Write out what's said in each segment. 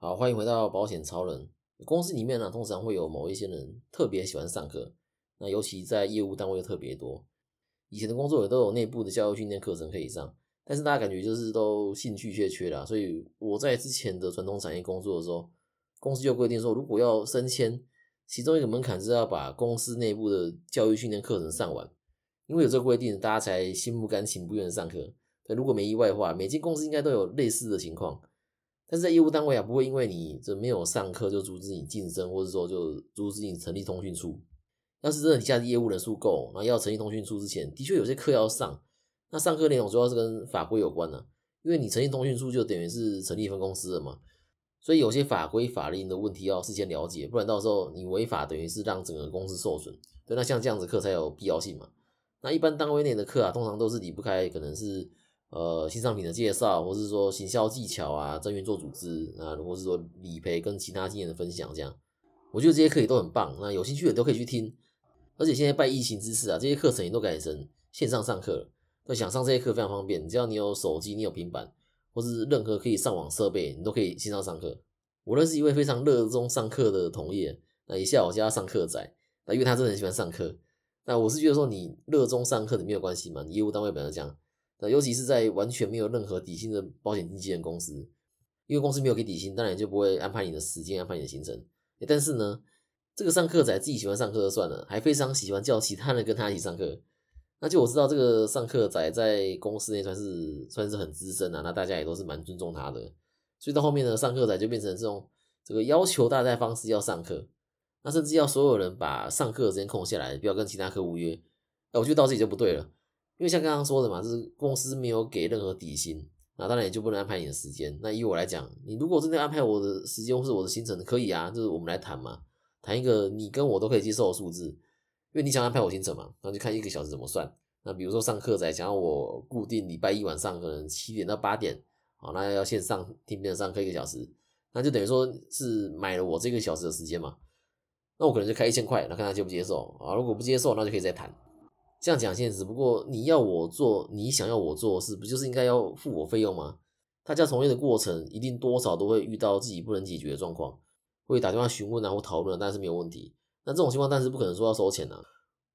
好，欢迎回到保险超人。公司里面呢，通常会有某一些人特别喜欢上课，那尤其在业务单位特别多。以前的工作也都有内部的教育训练课程可以上，但是大家感觉就是都兴趣缺缺啦。所以我在之前的传统产业工作的时候，公司就规定说，如果要升迁，其中一个门槛是要把公司内部的教育训练课程上完。因为有这个规定，大家才心不甘情不愿上课。如果没意外的话，每间公司应该都有类似的情况。但是在业务单位啊，不会因为你这没有上课就阻止你晋升，或者说就阻止你成立通讯处。要是真的底下业务人数够，那要成立通讯处之前，的确有些课要上。那上课内容主要是跟法规有关的，因为你成立通讯处就等于是成立一分公司了嘛，所以有些法规法令的问题要事先了解，不然到时候你违法，等于是让整个公司受损。对，那像这样子课才有必要性嘛。那一般单位内的课啊，通常都是离不开可能是。呃，新商品的介绍，或是说行销技巧啊，增员做组织啊，或是说理赔跟其他经验的分享，这样，我觉得这些课也都很棒。那有兴趣的都可以去听。而且现在拜疫情之势啊，这些课程也都改成线上上课了。那想上这些课非常方便，只要你有手机，你有平板，或是任何可以上网设备，你都可以线上上课。我认识一位非常热衷上课的同业，那也下我家上课仔，那因为他真的很喜欢上课。那我是觉得说，你热衷上课的没有关系嘛，你业务单位本来讲。那尤其是在完全没有任何底薪的保险经纪人公司，因为公司没有给底薪，当然就不会安排你的时间，安排你的行程。但是呢，这个上课仔自己喜欢上课就算了，还非常喜欢叫其他人跟他一起上课。那就我知道这个上课仔在公司内算是算是很资深啊，那大家也都是蛮尊重他的。所以到后面呢，上课仔就变成这种这个要求大家方式要上课，那甚至要所有人把上课时间空下来，不要跟其他客户约。哎，我觉得到这里就不对了。因为像刚刚说的嘛，就是公司没有给任何底薪，那当然也就不能安排你的时间。那以我来讲，你如果真的安排我的时间或是我的行程，可以啊，就是我们来谈嘛，谈一个你跟我都可以接受的数字。因为你想安排我行程嘛，那就看一个小时怎么算。那比如说上课仔想要我固定礼拜一晚上可能七点到八点，好，那要线上听别人上课一个小时，那就等于说是买了我这个小时的时间嘛。那我可能就开一千块，那看他接不接受啊？如果不接受，那就可以再谈。这样讲现实，不过你要我做，你想要我做的事，不就是应该要付我费用吗？大家从业的过程，一定多少都会遇到自己不能解决的状况，会打电话询问啊或讨论，但是没有问题。那这种情况，但是不可能说要收钱啊。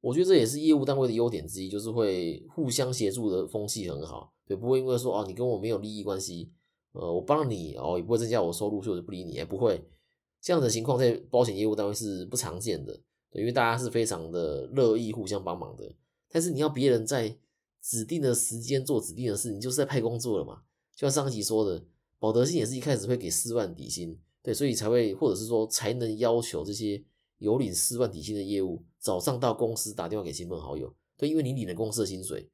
我觉得这也是业务单位的优点之一，就是会互相协助的风气很好，对，不会因为说哦你跟我没有利益关系，呃我帮你哦也不会增加我收入，所以我就不理你，也不会这样的情况在保险业务单位是不常见的，对，因为大家是非常的乐意互相帮忙的。但是你要别人在指定的时间做指定的事，你就是在派工作了嘛？就像上集说的，保德信也是一开始会给四万底薪，对，所以才会或者是说才能要求这些有领四万底薪的业务早上到公司打电话给亲朋好友，对，因为你领了公司的薪水，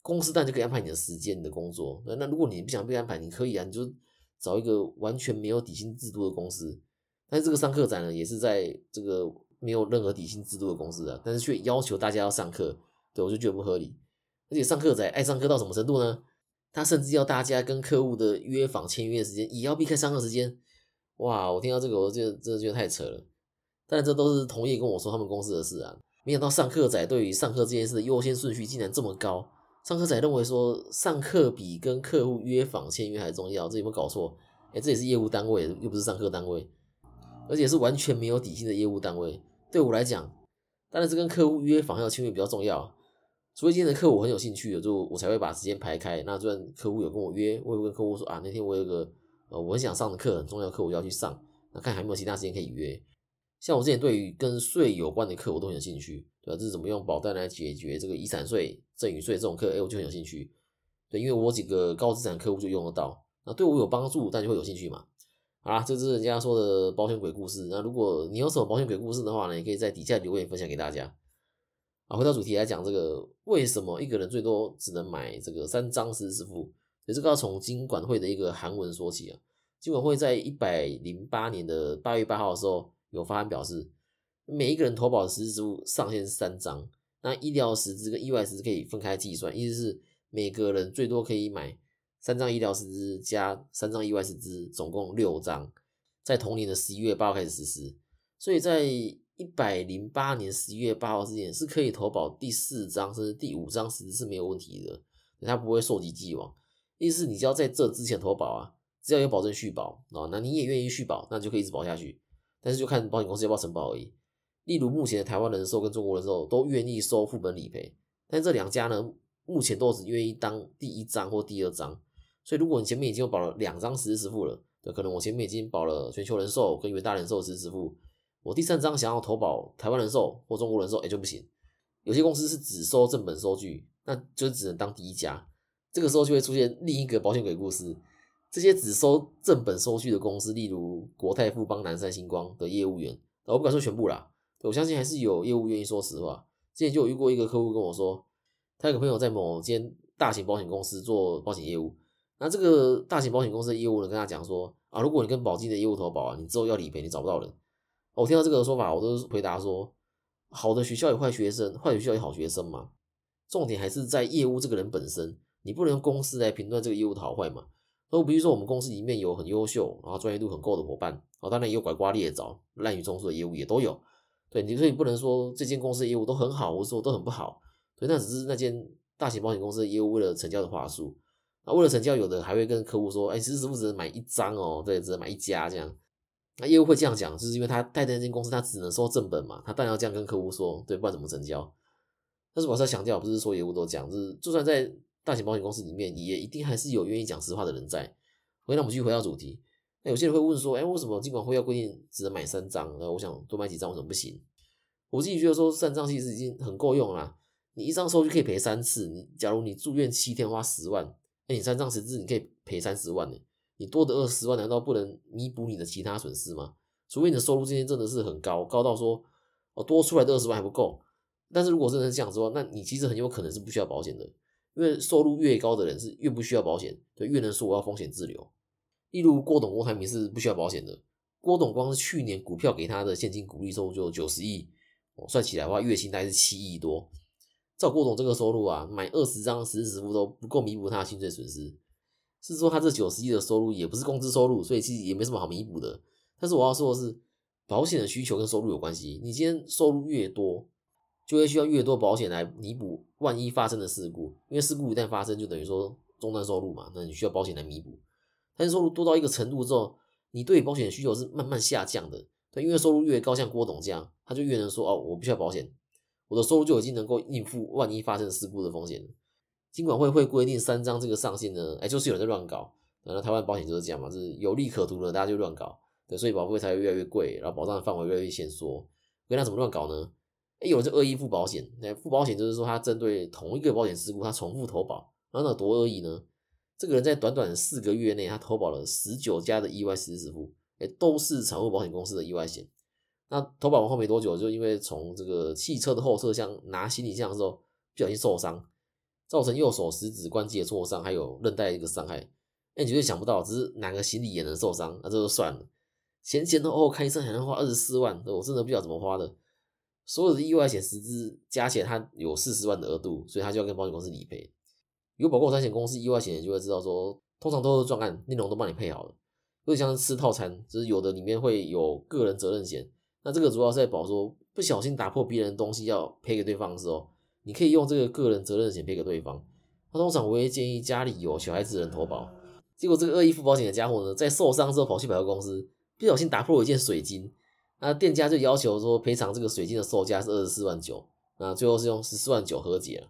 公司当然就可以安排你的时间、你的工作。那那如果你不想被安排，你可以啊，你就找一个完全没有底薪制度的公司。但是这个上课展呢，也是在这个没有任何底薪制度的公司啊，但是却要求大家要上课。我就觉得不合理，而且上课仔爱上课到什么程度呢？他甚至要大家跟客户的约访签约时间也要避开上课时间。哇，我听到这个，我就真的觉得太扯了。但这都是同业跟我说他们公司的事啊，没想到上课仔对于上课这件事的优先顺序竟然这么高。上课仔认为说上课比跟客户约访签约还重要，这有没有搞错？哎，这也是业务单位，又不是上课单位，而且是完全没有底薪的业务单位。对我来讲，当然是跟客户约访要签约比较重要。所以今天的课我很有兴趣的，就我才会把时间排开。那虽然客户有跟我约，我有跟客户说啊，那天我有个呃我很想上的课，很重要的课我要去上，那看还有没有其他时间可以约。像我之前对于跟税有关的课我都很有兴趣，对吧？这是怎么用保单来解决这个遗产税、赠与税这种课，哎，我就很有兴趣。对，因为我几个高资产客户就用得到，那对我有帮助，但就会有兴趣嘛。好啦，这是人家说的保险鬼故事。那如果你有什么保险鬼故事的话呢，也可以在底下留言分享给大家。啊，回到主题来讲，这个为什么一个人最多只能买这个三张实支付？所以这个要从金管会的一个函文说起啊。金管会在一百零八年的八月八号的时候有发函表示，每一个人投保的实支付上限是三张，那医疗实支跟意外实支可以分开计算，意思是每个人最多可以买三张医疗实支加三张意外实支，总共六张，在同年的十一月八号开始实施，所以在一百零八年十一月八号之前是可以投保第四张甚至第五张实是没有问题的，它不会受及既往。意思你只要在这之前投保啊，只要有保证续保啊，那你也愿意续保，那就可以一直保下去。但是就看保险公司要不要承保而已。例如目前的台湾人寿跟中国人寿都愿意收副本理赔，但这两家呢，目前都只愿意当第一张或第二张。所以如果你前面已经有保了两张实时支付了，对，可能我前面已经保了全球人寿跟元大人寿实支付，我第三张想要投保台湾人寿或中国人寿，哎就不行。有些公司是只收正本收据，那就只能当第一家。这个时候就会出现另一个保险鬼故事。这些只收正本收据的公司，例如国泰、富邦、南山、星光的业务员，我不敢说全部啦，我相信还是有业务愿意说实话。之前就有遇过一个客户跟我说，他有个朋友在某间大型保险公司做保险业务，那这个大型保险公司的业务呢，跟他讲说啊，如果你跟保金的业务投保啊，你之后要理赔，你找不到人。我听到这个说法，我都回答说，好的学校有坏学生，坏学校有好学生嘛。重点还是在业务这个人本身，你不能用公司来评断这个业务的好坏嘛。都比如说，我们公司里面有很优秀，然后专业度很够的伙伴，哦，当然也有拐瓜裂枣、滥竽充数的业务也都有。对，你所以不能说这间公司的业务都很好，或者说都很不好。对，那只是那间大型保险公司的业务为了成交的话术。那为了成交，有的还会跟客户说，哎，其实师傅只能买一张哦，对，只能买一家这样。那业务会这样讲，就是因为他带的那间公司他只能收正本嘛，他当然要这样跟客户说，对，不然怎么成交？但是我是要强调，不是说业务都讲，就是就算在。大型保险公司里面也一定还是有愿意讲实话的人在。回那我们继续回到主题。那有些人会问说，哎，为什么监管会要规定只能买三张？那我想多买几张为什么不行？我自己觉得说三张其实已经很够用了。你一张收就可以赔三次。你假如你住院七天花十万，那你三张实质你可以赔三十万呢。你多得二十万难道不能弥补你的其他损失吗？除非你的收入今天真的是很高，高到说哦多出来的二十万还不够。但是如果真的是这样子的话，那你其实很有可能是不需要保险的。因为收入越高的人是越不需要保险，对，越能说我要风险自留。例如郭董郭台铭是不需要保险的。郭董光是去年股票给他的现金股利收入就九十亿，算起来的话月薪大概是七亿多。照郭董这个收入啊，买二十张实时支付都不够弥补他的薪水损失。是说他这九十亿的收入也不是工资收入，所以其实也没什么好弥补的。但是我要说的是，保险的需求跟收入有关系。你今天收入越多。就会需要越多保险来弥补万一发生的事故，因为事故一旦发生，就等于说中断收入嘛，那你需要保险来弥补。但是收入多到一个程度之后，你对保险的需求是慢慢下降的。对，因为收入越高，像郭董这样，他就越能说哦，我不需要保险，我的收入就已经能够应付万一发生事故的风险了。金管会会规定三张这个上限呢，哎，就是有人在乱搞。然后台湾保险就是这样嘛，就是有利可图的，大家就乱搞。对，所以保费才会越来越贵，然后保障的范围越来越限缩。那怎么乱搞呢？哎，有这恶意付保险，那付保险就是说他针对同一个保险事故，他重复投保，然后那多恶意呢？这个人在短短四个月内，他投保了十九家的意外实支付，哎，都是产物保险公司的意外险。那投保完后没多久，就因为从这个汽车的后车厢拿行李箱的时候不小心受伤，造成右手食指关节挫伤，还有韧带一个伤害。哎，你绝对想不到，只是拿个行李也能受伤，那这就算了，前前后后开车还能花二十四万，我真的不知道怎么花的。所有的意外险十支加起来，它有四十万的额度，所以他就要跟保险公司理赔。有保过三险公司意外险就会知道说，通常都是专案，内容都帮你配好了。有点像是吃套餐，就是有的里面会有个人责任险，那这个主要是在保说不小心打破别人东西要赔给对方的时候，你可以用这个个人责任险赔给对方。那通常我会建议家里有小孩子的人投保。结果这个恶意付保险的家伙呢，在受伤之后跑去百货公司，不小心打破了一件水晶。那店家就要求说赔偿这个水晶的售价是二十四万九，那最后是用十四万九和解了。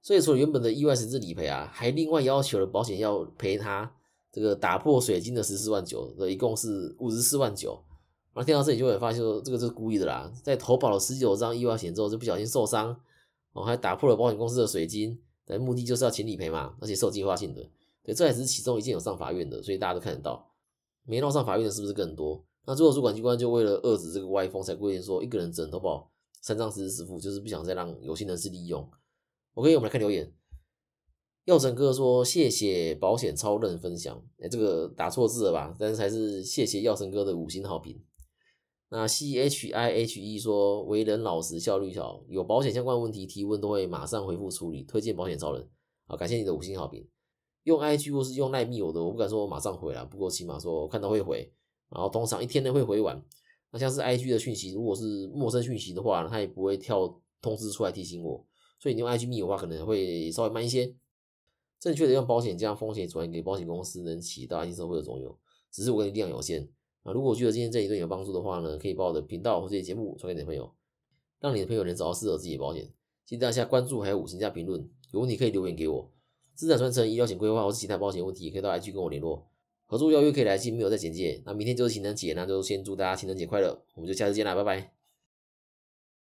所以除了原本的意外实质理赔啊，还另外要求了保险要赔他这个打破水晶的十四万九，一共是五十四万九。然后听到这里就会发现说这个是故意的啦，在投保了十九张意外险之后就不小心受伤，哦还打破了保险公司的水晶，但目的就是要请理赔嘛，而且是有计划性的。对，这也是其中一件有上法院的，所以大家都看得到，没闹上法院的是不是更多？那最后主管机关就为了遏制这个歪风，才规定说一个人只能投保三张实时支付，就是不想再让有心人士利用。OK，我们来看留言。耀成哥说：“谢谢保险超人分享。”哎，这个打错字了吧？但是还是谢谢耀成哥的五星好评。那 C H I H E 说：“为人老实，效率好，有保险相关问题提问都会马上回复处理，推荐保险超人。”好，感谢你的五星好评。用 I G 或是用奈米有的，我不敢说我马上回了，不过起码说看到会回。然后通常一天内会回完，那像是 IG 的讯息，如果是陌生讯息的话，它也不会跳通知出来提醒我，所以你用 IG 密的话，可能会稍微慢一些。正确的用保险将风险转移给保险公司，能起到安心社会的作用。只是我的力量有限啊。如果觉得今天这一段有帮助的话呢，可以把我的频道或这些节目传给你的朋友，让你的朋友能找到适合自己的保险。请大家关注还有五星加评论，有问题可以留言给我。资产传承、医疗险规划或是其他保险问题，可以到 IG 跟我联络。合作邀约可以来信，没有在简介。那明天就是情人节，那就先祝大家情人节快乐，我们就下次见啦，拜拜。